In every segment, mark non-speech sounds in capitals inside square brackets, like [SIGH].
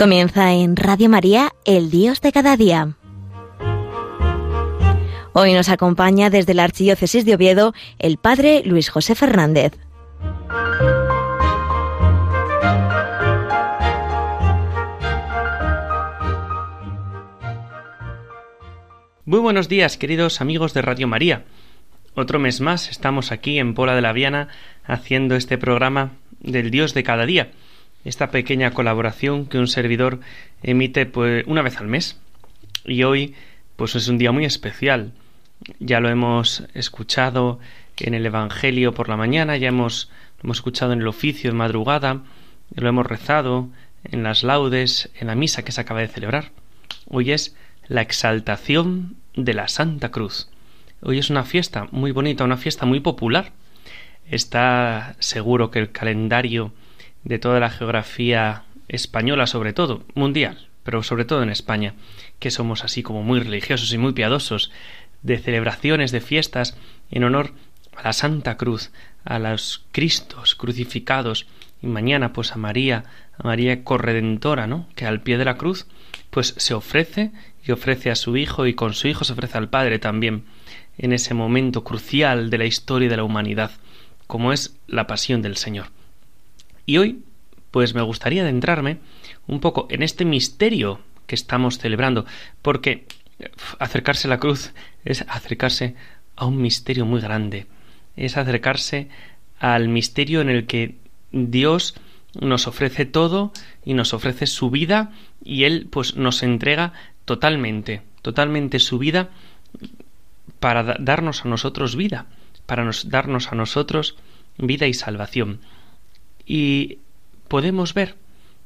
Comienza en Radio María, el Dios de cada día. Hoy nos acompaña desde la Archidiócesis de Oviedo el Padre Luis José Fernández. Muy buenos días, queridos amigos de Radio María. Otro mes más estamos aquí en Pola de la Viana haciendo este programa del Dios de cada día esta pequeña colaboración que un servidor emite pues una vez al mes. Y hoy pues es un día muy especial. Ya lo hemos escuchado en el Evangelio por la mañana, ya hemos lo hemos escuchado en el oficio de madrugada, lo hemos rezado en las laudes, en la misa que se acaba de celebrar. Hoy es la exaltación de la Santa Cruz. Hoy es una fiesta muy bonita, una fiesta muy popular. Está seguro que el calendario de toda la geografía española sobre todo, mundial, pero sobre todo en España, que somos así como muy religiosos y muy piadosos, de celebraciones, de fiestas en honor a la Santa Cruz, a los Cristos crucificados, y mañana pues a María, a María corredentora, ¿no? que al pie de la cruz pues se ofrece y ofrece a su Hijo y con su Hijo se ofrece al Padre también en ese momento crucial de la historia de la humanidad, como es la pasión del Señor. Y hoy, pues me gustaría adentrarme un poco en este misterio que estamos celebrando, porque acercarse a la cruz es acercarse a un misterio muy grande, es acercarse al misterio en el que Dios nos ofrece todo y nos ofrece su vida y Él pues nos entrega totalmente, totalmente su vida para darnos a nosotros vida, para darnos a nosotros vida y salvación y podemos ver,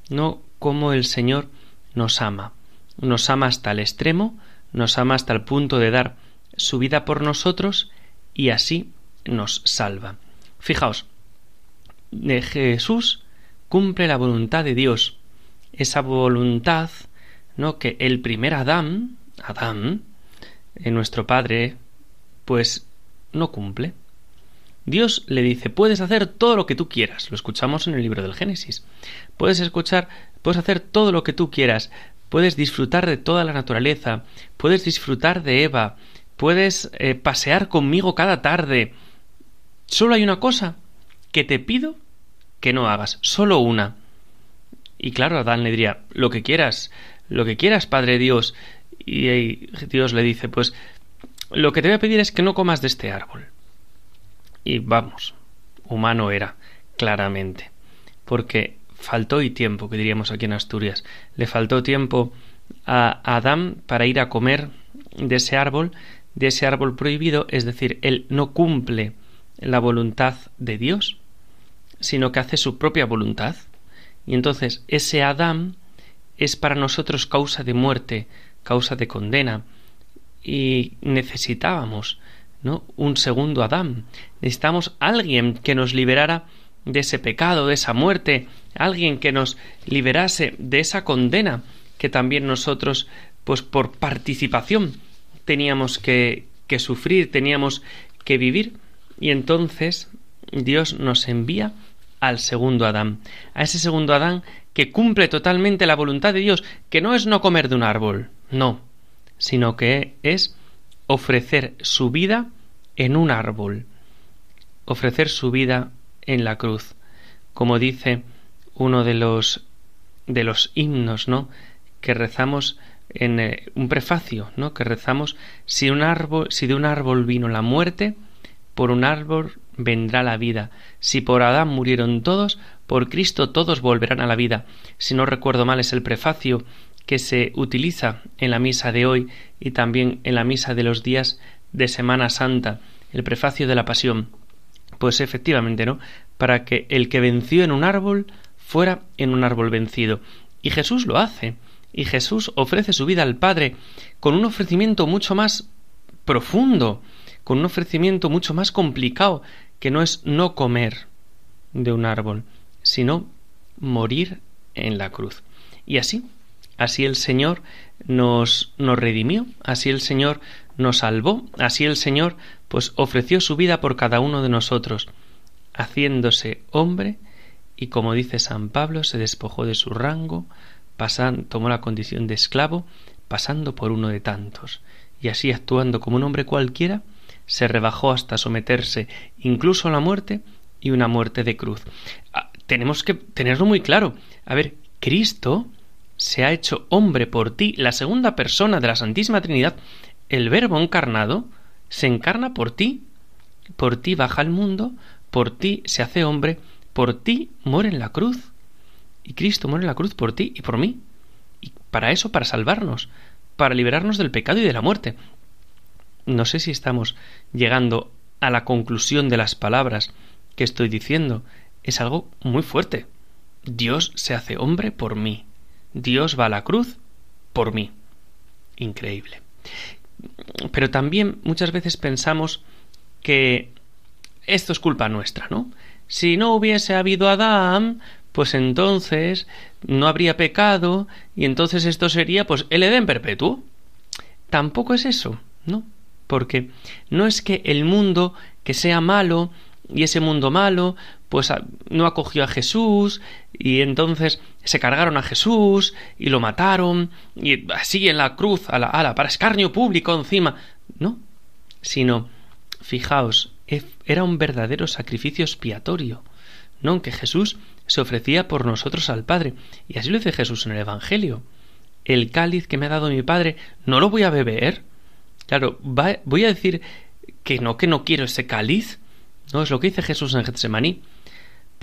¿no?, cómo el Señor nos ama. Nos ama hasta el extremo, nos ama hasta el punto de dar su vida por nosotros y así nos salva. Fijaos, Jesús cumple la voluntad de Dios, esa voluntad, ¿no?, que el primer Adán, Adán, en nuestro Padre, pues no cumple. Dios le dice, puedes hacer todo lo que tú quieras. Lo escuchamos en el libro del Génesis. Puedes escuchar, puedes hacer todo lo que tú quieras. Puedes disfrutar de toda la naturaleza. Puedes disfrutar de Eva. Puedes eh, pasear conmigo cada tarde. Solo hay una cosa que te pido que no hagas. Solo una. Y claro, Adán le diría, lo que quieras, lo que quieras, Padre Dios. Y Dios le dice, pues lo que te voy a pedir es que no comas de este árbol. Y vamos, humano era, claramente, porque faltó y tiempo, que diríamos aquí en Asturias, le faltó tiempo a Adán para ir a comer de ese árbol, de ese árbol prohibido, es decir, él no cumple la voluntad de Dios, sino que hace su propia voluntad. Y entonces ese Adán es para nosotros causa de muerte, causa de condena, y necesitábamos un segundo Adán. Necesitamos alguien que nos liberara de ese pecado, de esa muerte, alguien que nos liberase de esa condena que también nosotros, pues por participación, teníamos que, que sufrir, teníamos que vivir. Y entonces Dios nos envía al segundo Adán, a ese segundo Adán que cumple totalmente la voluntad de Dios, que no es no comer de un árbol, no, sino que es ofrecer su vida en un árbol, ofrecer su vida en la cruz, como dice uno de los de los himnos, ¿no? que rezamos en eh, un prefacio, ¿no? que rezamos si un árbol si de un árbol vino la muerte, por un árbol vendrá la vida. Si por Adán murieron todos, por Cristo todos volverán a la vida. Si no recuerdo mal es el prefacio que se utiliza en la misa de hoy y también en la misa de los días de Semana Santa, el prefacio de la Pasión. Pues efectivamente, ¿no? Para que el que venció en un árbol fuera en un árbol vencido. Y Jesús lo hace. Y Jesús ofrece su vida al Padre con un ofrecimiento mucho más profundo, con un ofrecimiento mucho más complicado, que no es no comer de un árbol, sino morir en la cruz. Y así, Así el Señor nos, nos redimió, así el Señor nos salvó, así el Señor pues ofreció su vida por cada uno de nosotros, haciéndose hombre y como dice San Pablo se despojó de su rango pasan, tomó la condición de esclavo, pasando por uno de tantos, y así actuando como un hombre cualquiera, se rebajó hasta someterse incluso a la muerte y una muerte de cruz. Ah, tenemos que tenerlo muy claro. A ver, Cristo se ha hecho hombre por ti, la segunda persona de la Santísima Trinidad, el Verbo encarnado, se encarna por ti, por ti baja al mundo, por ti se hace hombre, por ti muere en la cruz. Y Cristo muere en la cruz por ti y por mí. Y para eso, para salvarnos, para liberarnos del pecado y de la muerte. No sé si estamos llegando a la conclusión de las palabras que estoy diciendo. Es algo muy fuerte. Dios se hace hombre por mí. Dios va a la cruz por mí. Increíble. Pero también muchas veces pensamos que esto es culpa nuestra, ¿no? Si no hubiese habido Adán, pues entonces no habría pecado y entonces esto sería pues el Edén perpetuo. Tampoco es eso, ¿no? Porque no es que el mundo que sea malo y ese mundo malo pues no acogió a Jesús y entonces se cargaron a Jesús y lo mataron y así en la cruz a la ala para escarnio público encima no sino fijaos era un verdadero sacrificio expiatorio no que Jesús se ofrecía por nosotros al Padre y así lo dice Jesús en el Evangelio. El cáliz que me ha dado mi Padre no lo voy a beber claro voy a decir que no que no quiero ese cáliz no es lo que dice Jesús en Getsemaní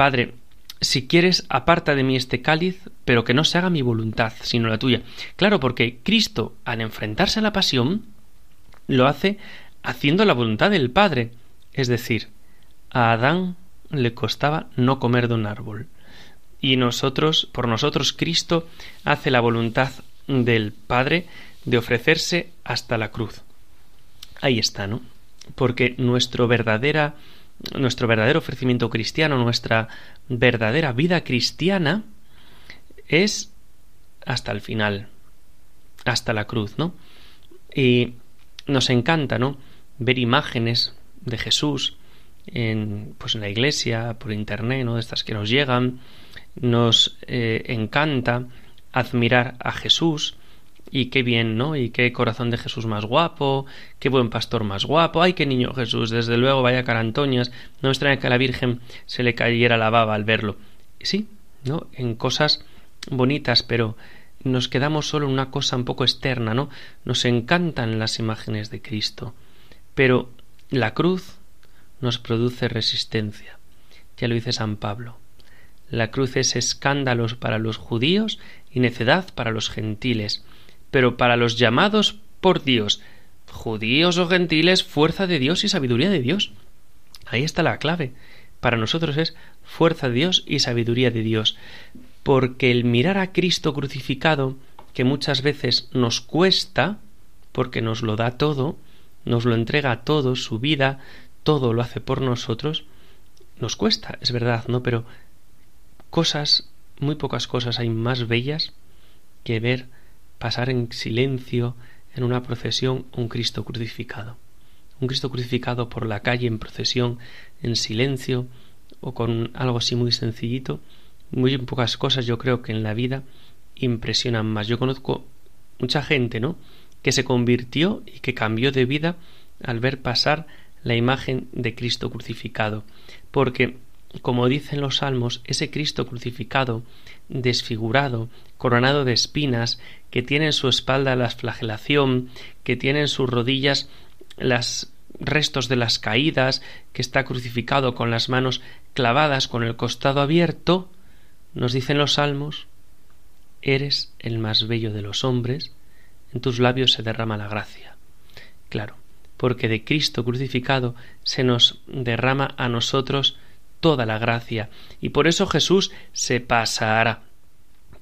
Padre, si quieres, aparta de mí este cáliz, pero que no se haga mi voluntad, sino la tuya. Claro, porque Cristo, al enfrentarse a la pasión, lo hace haciendo la voluntad del Padre. Es decir, a Adán le costaba no comer de un árbol. Y nosotros, por nosotros, Cristo hace la voluntad del Padre de ofrecerse hasta la cruz. Ahí está, ¿no? Porque nuestro verdadera nuestro verdadero ofrecimiento cristiano, nuestra verdadera vida cristiana, es hasta el final, hasta la cruz, ¿no? Y nos encanta, ¿no? Ver imágenes de Jesús en, pues en la iglesia, por internet, ¿no? De estas que nos llegan. Nos eh, encanta admirar a Jesús y qué bien, ¿no? Y qué corazón de Jesús más guapo, qué buen pastor más guapo, ay, qué niño Jesús, desde luego, vaya carantoñas, no extraña que a la Virgen se le cayera la baba al verlo. Sí, ¿no? En cosas bonitas, pero nos quedamos solo en una cosa un poco externa, ¿no? Nos encantan las imágenes de Cristo, pero la cruz nos produce resistencia. Ya lo dice San Pablo. La cruz es escándalo para los judíos y necedad para los gentiles pero para los llamados por Dios, judíos o gentiles, fuerza de Dios y sabiduría de Dios. Ahí está la clave. Para nosotros es fuerza de Dios y sabiduría de Dios. Porque el mirar a Cristo crucificado, que muchas veces nos cuesta, porque nos lo da todo, nos lo entrega todo, su vida, todo lo hace por nosotros, nos cuesta, es verdad, ¿no? Pero cosas, muy pocas cosas hay más bellas que ver pasar en silencio en una procesión un Cristo crucificado. Un Cristo crucificado por la calle en procesión en silencio o con algo así muy sencillito. Muy pocas cosas yo creo que en la vida impresionan más. Yo conozco mucha gente, ¿no? que se convirtió y que cambió de vida al ver pasar la imagen de Cristo crucificado. Porque, como dicen los salmos, ese Cristo crucificado, desfigurado, coronado de espinas, que tiene en su espalda la flagelación, que tiene en sus rodillas los restos de las caídas, que está crucificado con las manos clavadas, con el costado abierto, nos dicen los salmos, eres el más bello de los hombres, en tus labios se derrama la gracia. Claro, porque de Cristo crucificado se nos derrama a nosotros toda la gracia, y por eso Jesús se pasará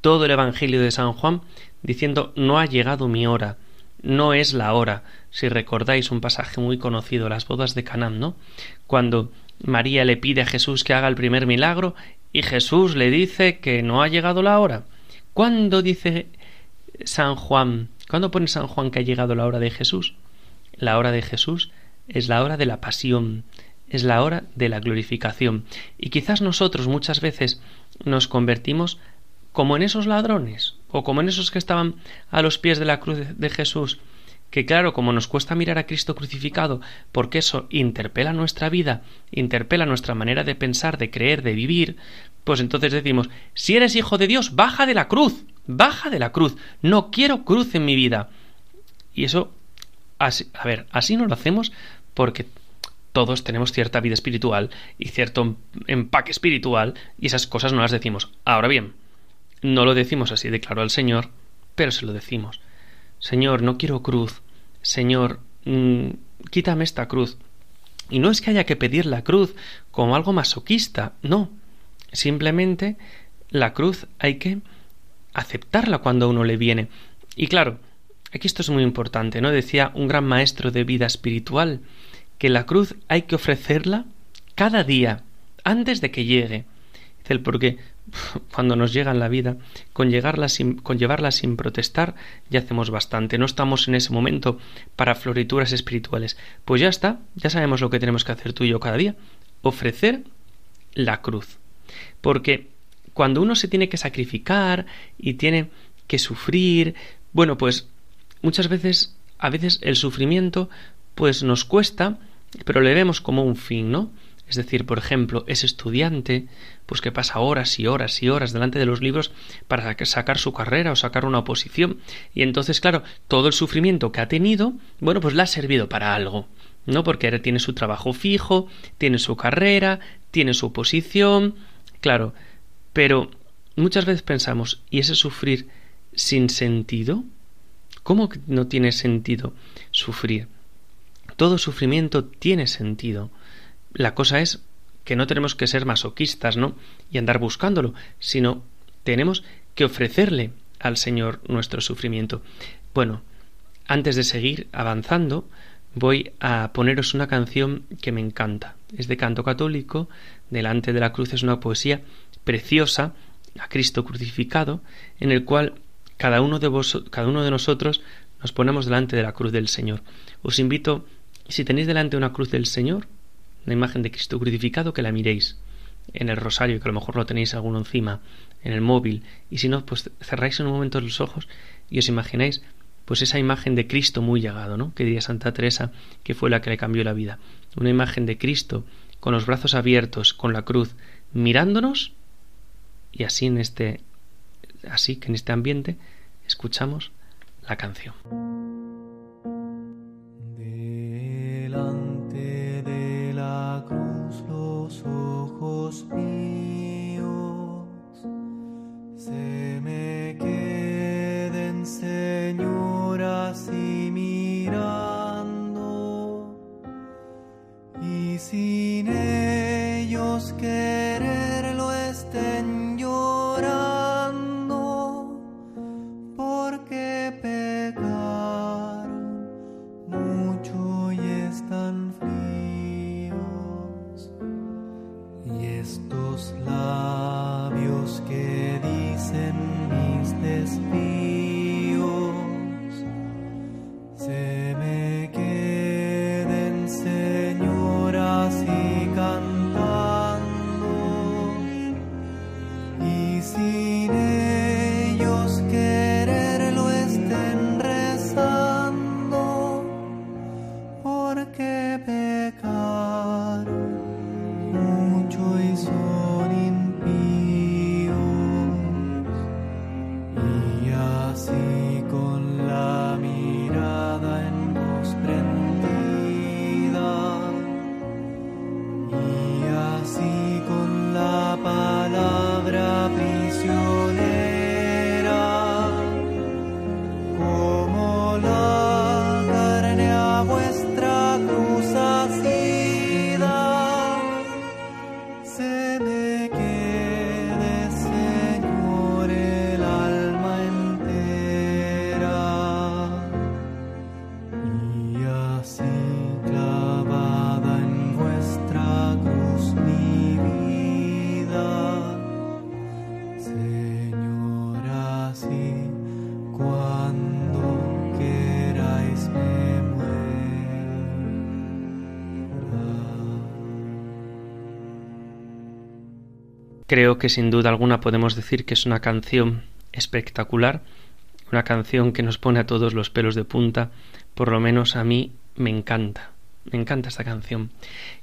todo el Evangelio de San Juan diciendo no ha llegado mi hora, no es la hora. Si recordáis un pasaje muy conocido, las bodas de Canaán, ¿no? Cuando María le pide a Jesús que haga el primer milagro y Jesús le dice que no ha llegado la hora. ¿Cuándo dice San Juan? ¿Cuándo pone San Juan que ha llegado la hora de Jesús? La hora de Jesús es la hora de la pasión, es la hora de la glorificación. Y quizás nosotros muchas veces nos convertimos como en esos ladrones o como en esos que estaban a los pies de la cruz de Jesús, que claro, como nos cuesta mirar a Cristo crucificado, porque eso interpela nuestra vida, interpela nuestra manera de pensar, de creer, de vivir, pues entonces decimos, si eres hijo de Dios, baja de la cruz, baja de la cruz, no quiero cruz en mi vida. Y eso, a ver, así no lo hacemos porque todos tenemos cierta vida espiritual y cierto empaque espiritual y esas cosas no las decimos. Ahora bien, no lo decimos así de claro al Señor, pero se lo decimos. Señor, no quiero cruz. Señor, mm, quítame esta cruz. Y no es que haya que pedir la cruz como algo masoquista, no. Simplemente la cruz hay que aceptarla cuando uno le viene. Y claro, aquí esto es muy importante, ¿no? Decía un gran maestro de vida espiritual que la cruz hay que ofrecerla cada día, antes de que llegue. Dice el porque [LAUGHS] cuando nos llega en la vida, con, llegarla sin, con llevarla sin protestar, ya hacemos bastante. No estamos en ese momento para florituras espirituales. Pues ya está, ya sabemos lo que tenemos que hacer tú y yo cada día. Ofrecer la cruz. Porque cuando uno se tiene que sacrificar y tiene que sufrir, bueno, pues muchas veces, a veces el sufrimiento, pues nos cuesta, pero le vemos como un fin, ¿no? Es decir, por ejemplo, ese estudiante, pues que pasa horas y horas y horas delante de los libros para sacar su carrera o sacar una oposición. Y entonces, claro, todo el sufrimiento que ha tenido, bueno, pues le ha servido para algo. ¿No? Porque ahora tiene su trabajo fijo, tiene su carrera, tiene su oposición. Claro, pero muchas veces pensamos, ¿y ese sufrir sin sentido? ¿Cómo que no tiene sentido sufrir? Todo sufrimiento tiene sentido. La cosa es que no tenemos que ser masoquistas, ¿no? Y andar buscándolo, sino tenemos que ofrecerle al Señor nuestro sufrimiento. Bueno, antes de seguir avanzando, voy a poneros una canción que me encanta. Es de canto católico, delante de la cruz es una poesía preciosa a Cristo crucificado, en el cual cada uno de vos, cada uno de nosotros nos ponemos delante de la cruz del Señor. Os invito, si tenéis delante una cruz del Señor, la imagen de Cristo crucificado, que la miréis en el rosario, que a lo mejor lo tenéis alguno encima, en el móvil, y si no, pues cerráis en un momento los ojos y os imagináis pues esa imagen de Cristo muy llegado, ¿no? Que diría Santa Teresa, que fue la que le cambió la vida. Una imagen de Cristo con los brazos abiertos, con la cruz, mirándonos, y así en este así que en este ambiente escuchamos la canción delante de la cruz los ojos. Creo que sin duda alguna podemos decir que es una canción espectacular, una canción que nos pone a todos los pelos de punta, por lo menos a mí me encanta, me encanta esta canción.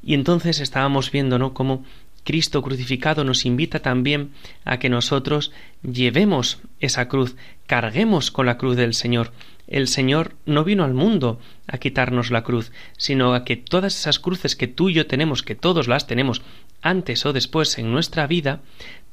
Y entonces estábamos viendo, ¿no?, cómo Cristo crucificado nos invita también a que nosotros llevemos esa cruz, carguemos con la cruz del Señor. El Señor no vino al mundo a quitarnos la cruz, sino a que todas esas cruces que tú y yo tenemos, que todos las tenemos antes o después en nuestra vida,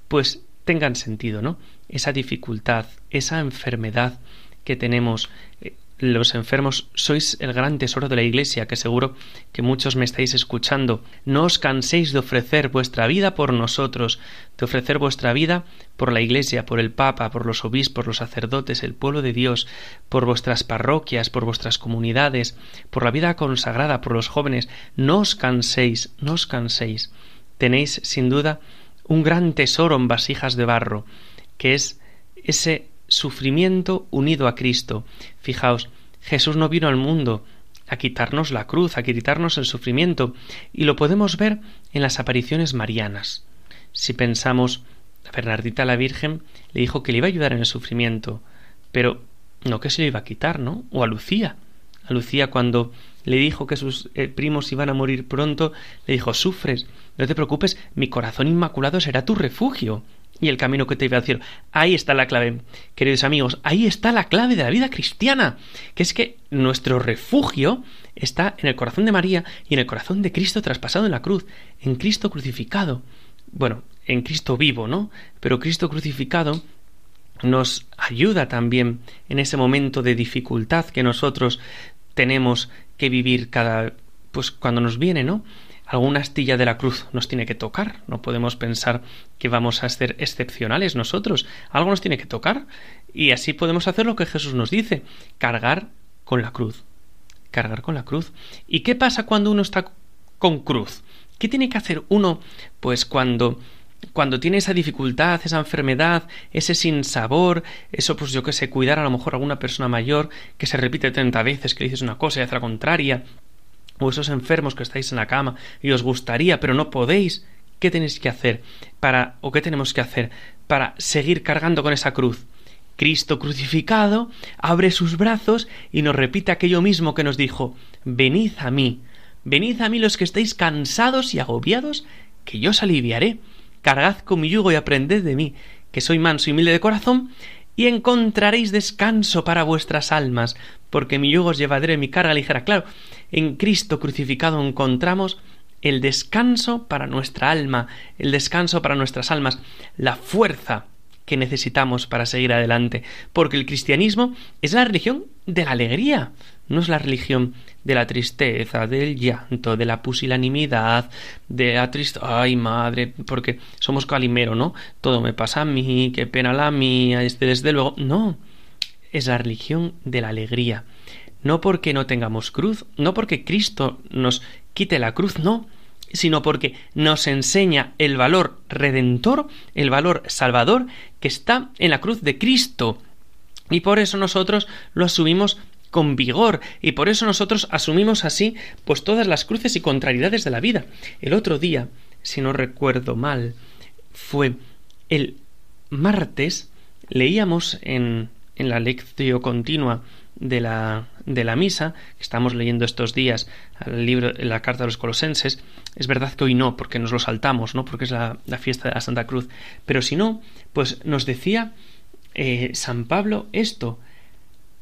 pues tengan sentido, ¿no? Esa dificultad, esa enfermedad que tenemos, eh, los enfermos sois el gran tesoro de la Iglesia, que seguro que muchos me estáis escuchando. No os canséis de ofrecer vuestra vida por nosotros, de ofrecer vuestra vida por la Iglesia, por el Papa, por los obispos, los sacerdotes, el pueblo de Dios, por vuestras parroquias, por vuestras comunidades, por la vida consagrada, por los jóvenes. No os canséis, no os canséis. Tenéis, sin duda, un gran tesoro en vasijas de barro, que es ese sufrimiento unido a Cristo. Fijaos, Jesús no vino al mundo a quitarnos la cruz, a quitarnos el sufrimiento, y lo podemos ver en las apariciones marianas. Si pensamos, a Bernardita la Virgen le dijo que le iba a ayudar en el sufrimiento, pero no que se lo iba a quitar, ¿no? O a Lucía. A Lucía cuando le dijo que sus eh, primos iban a morir pronto, le dijo, sufres, no te preocupes, mi corazón inmaculado será tu refugio y el camino que te lleva al cielo. Ahí está la clave, queridos amigos, ahí está la clave de la vida cristiana, que es que nuestro refugio está en el corazón de María y en el corazón de Cristo traspasado en la cruz, en Cristo crucificado. Bueno, en Cristo vivo, ¿no? Pero Cristo crucificado nos ayuda también en ese momento de dificultad que nosotros tenemos que vivir cada pues cuando nos viene, ¿no? Alguna astilla de la cruz nos tiene que tocar. No podemos pensar que vamos a ser excepcionales nosotros. Algo nos tiene que tocar. Y así podemos hacer lo que Jesús nos dice, cargar con la cruz. Cargar con la cruz. ¿Y qué pasa cuando uno está con cruz? ¿Qué tiene que hacer uno? Pues cuando cuando tiene esa dificultad, esa enfermedad, ese sinsabor, eso pues yo que sé, cuidar a lo mejor a alguna persona mayor que se repite treinta veces, que dices una cosa y hace la contraria, esos enfermos que estáis en la cama y os gustaría pero no podéis, ¿qué tenéis que hacer para o qué tenemos que hacer para seguir cargando con esa cruz? Cristo crucificado abre sus brazos y nos repite aquello mismo que nos dijo Venid a mí, venid a mí los que estáis cansados y agobiados, que yo os aliviaré. Cargad con mi yugo y aprended de mí, que soy manso y humilde de corazón, y encontraréis descanso para vuestras almas, porque mi yugo os llevaré mi carga ligera. Claro, en Cristo crucificado encontramos el descanso para nuestra alma, el descanso para nuestras almas, la fuerza que necesitamos para seguir adelante, porque el cristianismo es la religión de la alegría, no es la religión de la tristeza, del llanto, de la pusilanimidad, de la tristeza, ay madre, porque somos calimero, ¿no? Todo me pasa a mí, qué pena la mía, este desde luego, no, es la religión de la alegría, no porque no tengamos cruz, no porque Cristo nos quite la cruz, no, sino porque nos enseña el valor redentor, el valor salvador que está en la cruz de Cristo. Y por eso nosotros lo asumimos con vigor y por eso nosotros asumimos así pues todas las cruces y contrariedades de la vida. El otro día, si no recuerdo mal, fue el martes leíamos en, en la lección continua de la, de la misa, que estamos leyendo estos días el libro, la carta de los colosenses, es verdad que hoy no, porque nos lo saltamos, ¿no? porque es la, fiesta de la Santa Cruz, pero si no, pues nos decía eh, San Pablo esto,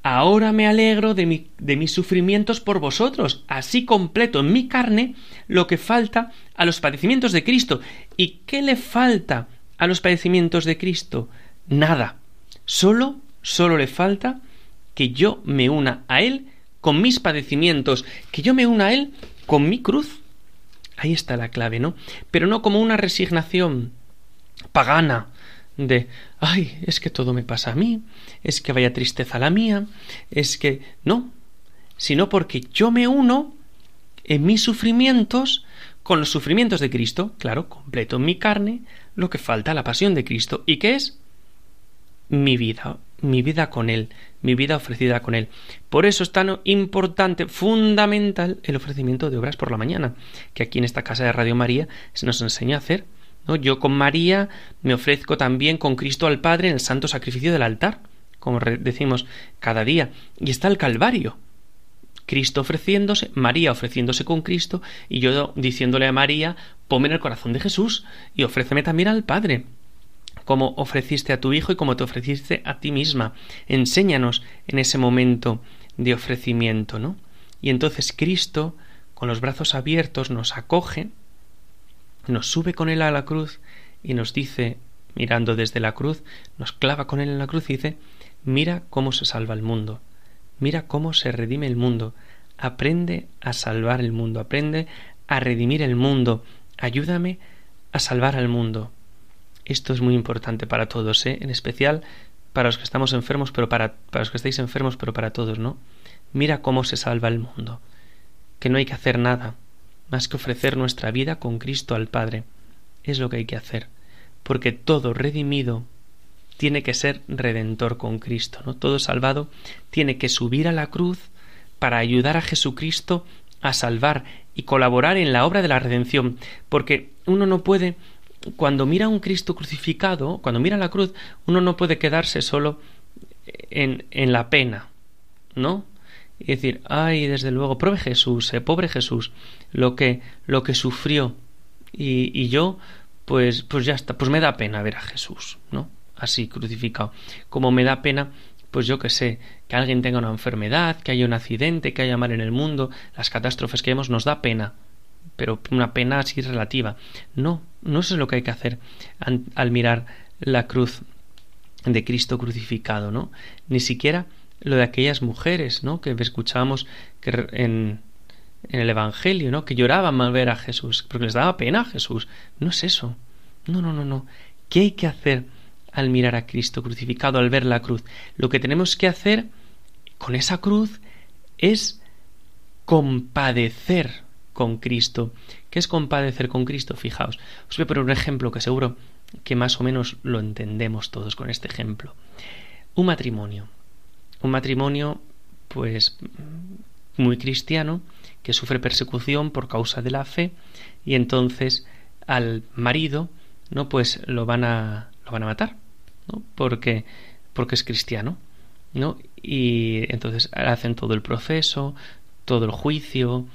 Ahora me alegro de, mi, de mis sufrimientos por vosotros, así completo en mi carne lo que falta a los padecimientos de Cristo. ¿Y qué le falta a los padecimientos de Cristo? Nada. Solo, solo le falta que yo me una a Él con mis padecimientos, que yo me una a Él con mi cruz. Ahí está la clave, ¿no? Pero no como una resignación pagana de, ay, es que todo me pasa a mí, es que vaya tristeza la mía, es que no, sino porque yo me uno en mis sufrimientos con los sufrimientos de Cristo, claro, completo en mi carne lo que falta, la pasión de Cristo. ¿Y qué es? Mi vida, mi vida con Él, mi vida ofrecida con Él. Por eso es tan importante, fundamental, el ofrecimiento de obras por la mañana, que aquí en esta casa de Radio María se nos enseña a hacer Yo con María me ofrezco también con Cristo al Padre en el santo sacrificio del altar, como decimos cada día. Y está el Calvario. Cristo ofreciéndose, María ofreciéndose con Cristo, y yo diciéndole a María, ponme en el corazón de Jesús y ofréceme también al Padre como ofreciste a tu Hijo y como te ofreciste a ti misma. Enséñanos en ese momento de ofrecimiento, ¿no? Y entonces Cristo, con los brazos abiertos, nos acoge, nos sube con él a la cruz y nos dice, mirando desde la cruz, nos clava con él en la cruz y dice, mira cómo se salva el mundo, mira cómo se redime el mundo, aprende a salvar el mundo, aprende a redimir el mundo, ayúdame a salvar al mundo. Esto es muy importante para todos, ¿eh? en especial para los que estamos enfermos, pero para, para los que estáis enfermos, pero para todos, ¿no? Mira cómo se salva el mundo, que no hay que hacer nada más que ofrecer nuestra vida con Cristo al Padre. Es lo que hay que hacer, porque todo redimido tiene que ser redentor con Cristo, ¿no? Todo salvado tiene que subir a la cruz para ayudar a Jesucristo a salvar y colaborar en la obra de la redención, porque uno no puede cuando mira a un Cristo crucificado, cuando mira la cruz, uno no puede quedarse solo en, en la pena, ¿no? Y decir, ay, desde luego, pobre Jesús, eh, pobre Jesús, lo que, lo que sufrió. Y, y yo, pues, pues ya está, pues me da pena ver a Jesús, ¿no? Así, crucificado. Como me da pena, pues yo que sé, que alguien tenga una enfermedad, que haya un accidente, que haya mal en el mundo, las catástrofes que vemos, nos da pena pero una pena así relativa. No, no eso es lo que hay que hacer al mirar la cruz de Cristo crucificado, ¿no? Ni siquiera lo de aquellas mujeres, ¿no? Que escuchábamos que en, en el Evangelio, ¿no? Que lloraban al ver a Jesús, porque les daba pena a Jesús. No es eso. No, no, no, no. ¿Qué hay que hacer al mirar a Cristo crucificado, al ver la cruz? Lo que tenemos que hacer con esa cruz es compadecer con Cristo. ¿Qué es compadecer con Cristo? Fijaos, os voy a poner un ejemplo que seguro que más o menos lo entendemos todos con este ejemplo. Un matrimonio. Un matrimonio, pues, muy cristiano, que sufre persecución por causa de la fe, y entonces al marido, ¿no? Pues lo van a, lo van a matar, ¿no? Porque, porque es cristiano, ¿no? Y entonces hacen todo el proceso, todo el juicio,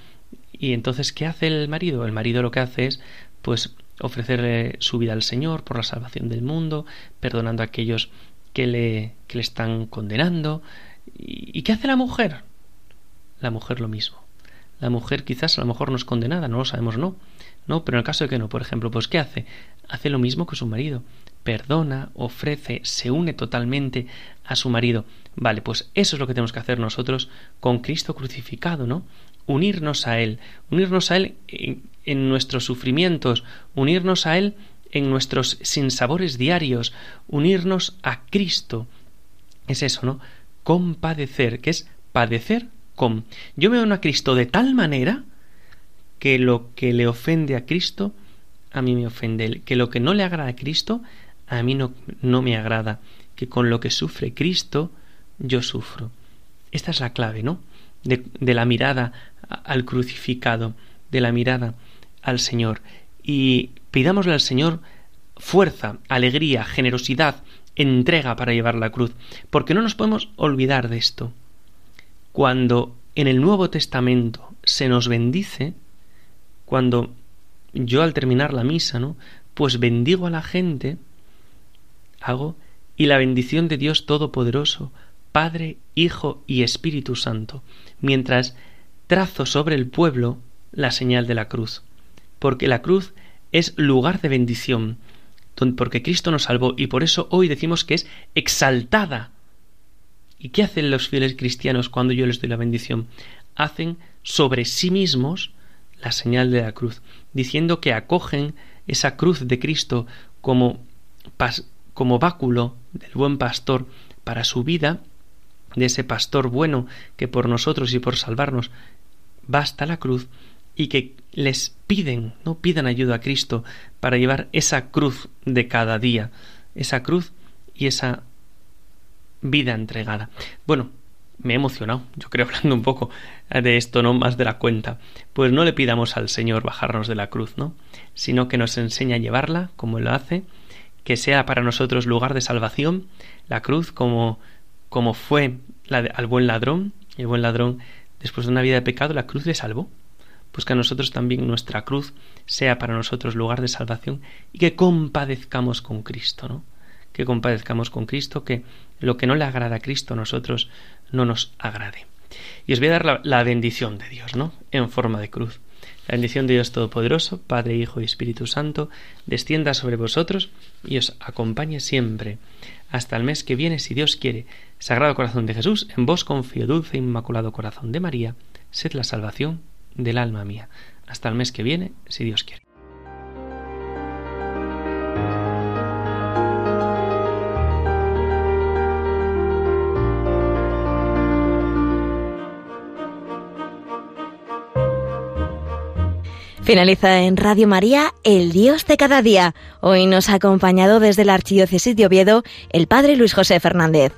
y entonces, ¿qué hace el marido? El marido lo que hace es, pues, ofrecerle su vida al Señor por la salvación del mundo, perdonando a aquellos que le, que le están condenando. ¿Y, qué hace la mujer? La mujer lo mismo. La mujer quizás a lo mejor no es condenada, no lo sabemos, no. No, pero en el caso de que no, por ejemplo, pues ¿qué hace? Hace lo mismo que su marido. Perdona, ofrece, se une totalmente a su marido. Vale, pues eso es lo que tenemos que hacer nosotros con Cristo crucificado, ¿no? unirnos a Él, unirnos a Él en, nuestros sufrimientos, unirnos a Él en nuestros sinsabores diarios, unirnos a Cristo. Es eso, ¿no? Compadecer, que es padecer con. Yo me uno a Cristo de tal manera que lo que le ofende a Cristo, a mí me ofende, que lo que no le agrada a Cristo, a mí no, no me agrada, que con lo que sufre Cristo, yo sufro. Esta es la clave, ¿no? De, de la mirada al crucificado, de la mirada al Señor. Y pidámosle al Señor fuerza, alegría, generosidad, entrega para llevar la cruz, porque no nos podemos olvidar de esto. Cuando en el Nuevo Testamento se nos bendice, cuando yo al terminar la misa, ¿no? Pues bendigo a la gente, hago, y la bendición de Dios Todopoderoso, Padre, Hijo y Espíritu Santo, mientras trazo sobre el pueblo la señal de la cruz, porque la cruz es lugar de bendición, porque Cristo nos salvó y por eso hoy decimos que es exaltada. ¿Y qué hacen los fieles cristianos cuando yo les doy la bendición? Hacen sobre sí mismos la señal de la cruz, diciendo que acogen esa cruz de Cristo como, como báculo del buen pastor para su vida, de ese pastor bueno que por nosotros y por salvarnos basta la cruz y que les piden, no pidan ayuda a Cristo para llevar esa cruz de cada día, esa cruz y esa vida entregada. Bueno, me he emocionado, yo creo, [LAUGHS] hablando un poco de esto, no más de la cuenta. Pues no le pidamos al Señor bajarnos de la cruz, ¿no? Sino que nos enseñe a llevarla, como lo hace, que sea para nosotros lugar de salvación, la cruz como, como fue la al buen ladrón, el buen ladrón, después de una vida de pecado, la cruz le salvó. Pues que a nosotros también nuestra cruz sea para nosotros lugar de salvación y que compadezcamos con Cristo, ¿no? Que compadezcamos con Cristo, que lo que no le agrada a Cristo a nosotros no nos agrade. Y os voy a dar la, la bendición de Dios, ¿no? En forma de cruz. La bendición de Dios Todopoderoso, Padre, Hijo y Espíritu Santo, descienda sobre vosotros y os acompañe siempre. Hasta el mes que viene, si Dios quiere. Sagrado Corazón de Jesús, en vos confío, dulce e inmaculado Corazón de María, sed la salvación del alma mía. Hasta el mes que viene, si Dios quiere. Finaliza en Radio María El Dios de cada día. Hoy nos ha acompañado desde la Archidiócesis de Oviedo el Padre Luis José Fernández.